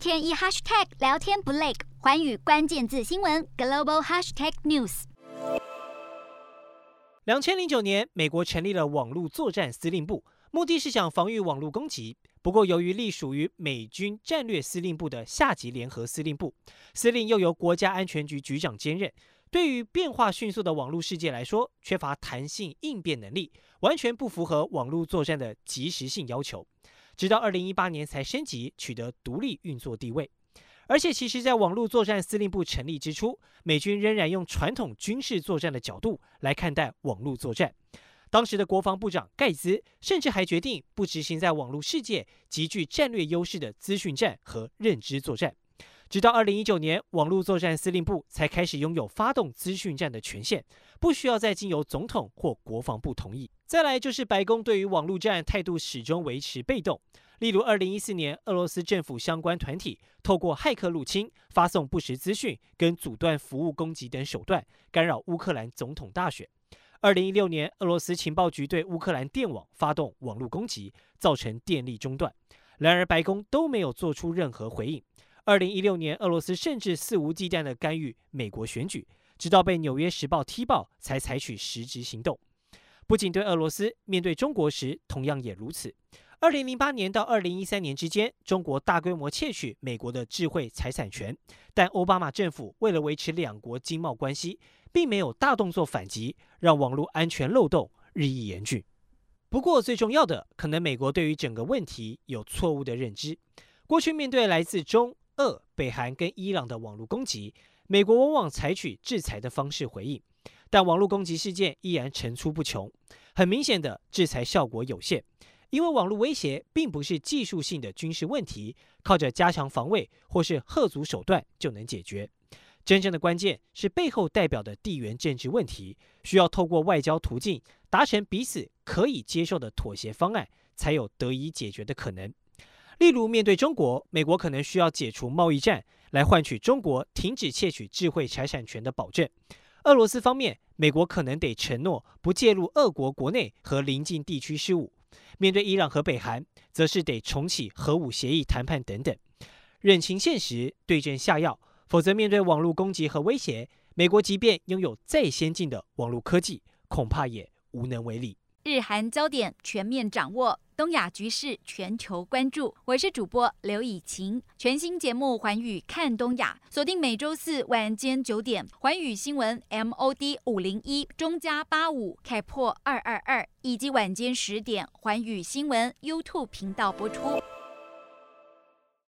天一 hashtag 聊天不累，环宇关键字新闻 global hashtag news。两千零九年，美国成立了网络作战司令部，目的是想防御网络攻击。不过，由于隶属于美军战略司令部的下级联合司令部，司令又由国家安全局局长兼任，对于变化迅速的网络世界来说，缺乏弹性应变能力，完全不符合网络作战的即时性要求。直到二零一八年才升级，取得独立运作地位。而且，其实，在网络作战司令部成立之初，美军仍然用传统军事作战的角度来看待网络作战。当时的国防部长盖兹甚至还决定不执行在网络世界极具战略优势的资讯战和认知作战，直到二零一九年，网络作战司令部才开始拥有发动资讯战的权限，不需要再经由总统或国防部同意。再来就是白宫对于网络战态度始终维持被动，例如二零一四年，俄罗斯政府相关团体透过骇客入侵、发送不实资讯跟阻断服务攻击等手段，干扰乌克兰总统大选。二零一六年，俄罗斯情报局对乌克兰电网发动网络攻击，造成电力中断。然而，白宫都没有做出任何回应。二零一六年，俄罗斯甚至肆无忌惮地干预美国选举，直到被《纽约时报》踢爆，才采取实质行动。不仅对俄罗斯，面对中国时同样也如此。二零零八年到二零一三年之间，中国大规模窃取美国的智慧财产权，但奥巴马政府为了维持两国经贸关系，并没有大动作反击，让网络安全漏洞日益严峻。不过，最重要的，可能美国对于整个问题有错误的认知。过去面对来自中、俄、北韩跟伊朗的网络攻击，美国往往采取制裁的方式回应，但网络攻击事件依然层出不穷。很明显的，制裁效果有限，因为网络威胁并不是技术性的军事问题，靠着加强防卫或是吓阻手段就能解决。真正的关键是背后代表的地缘政治问题，需要透过外交途径达成彼此可以接受的妥协方案，才有得以解决的可能。例如，面对中国，美国可能需要解除贸易战来换取中国停止窃取智慧财产权的保证；俄罗斯方面，美国可能得承诺不介入俄国国内和邻近地区事务；面对伊朗和北韩，则是得重启核武协议谈判等等。认清现实，对症下药。否则，面对网络攻击和威胁，美国即便拥有再先进的网络科技，恐怕也无能为力。日韩焦点全面掌握，东亚局势全球关注。我是主播刘以晴，全新节目《环宇看东亚》，锁定每周四晚间九点，《环宇新闻》MOD 五零一中加八五开破二二二，以及晚间十点，《环宇新闻》YouTube 频道播出。